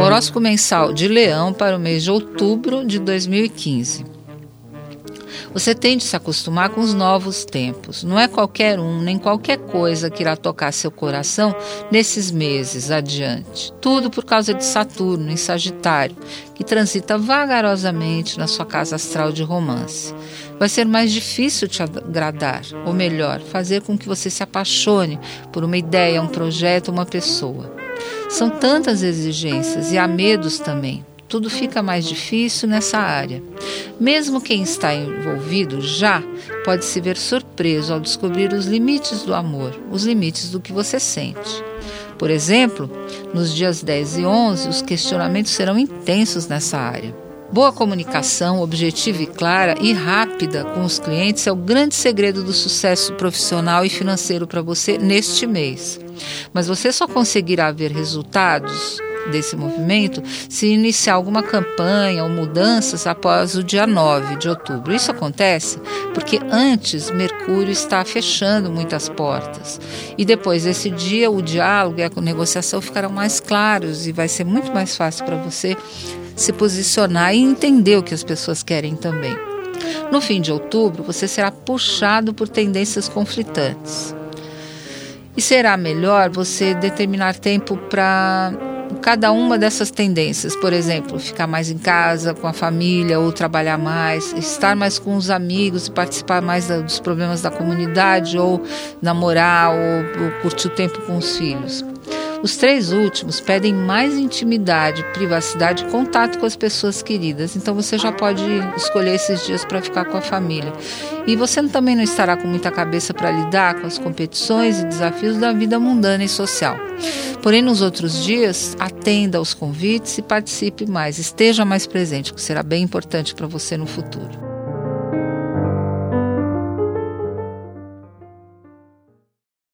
Horóscopo mensal de Leão para o mês de outubro de 2015. Você tem de se acostumar com os novos tempos. Não é qualquer um, nem qualquer coisa que irá tocar seu coração nesses meses adiante. Tudo por causa de Saturno em Sagitário, que transita vagarosamente na sua casa astral de romance. Vai ser mais difícil te agradar, ou melhor, fazer com que você se apaixone por uma ideia, um projeto, uma pessoa. São tantas exigências e há medos também. Tudo fica mais difícil nessa área. Mesmo quem está envolvido já pode se ver surpreso ao descobrir os limites do amor, os limites do que você sente. Por exemplo, nos dias 10 e 11, os questionamentos serão intensos nessa área. Boa comunicação, objetiva e clara e rápida com os clientes é o grande segredo do sucesso profissional e financeiro para você neste mês. Mas você só conseguirá ver resultados desse movimento se iniciar alguma campanha ou mudanças após o dia 9 de outubro. Isso acontece porque antes Mercúrio está fechando muitas portas. E depois desse dia, o diálogo e a negociação ficarão mais claros e vai ser muito mais fácil para você se posicionar e entender o que as pessoas querem também. No fim de outubro, você será puxado por tendências conflitantes. E será melhor você determinar tempo para cada uma dessas tendências. Por exemplo, ficar mais em casa com a família ou trabalhar mais, estar mais com os amigos e participar mais dos problemas da comunidade ou namorar ou, ou curtir o tempo com os filhos. Os três últimos pedem mais intimidade, privacidade e contato com as pessoas queridas. Então você já pode escolher esses dias para ficar com a família. E você também não estará com muita cabeça para lidar com as competições e desafios da vida mundana e social. Porém, nos outros dias, atenda aos convites e participe mais, esteja mais presente, que será bem importante para você no futuro.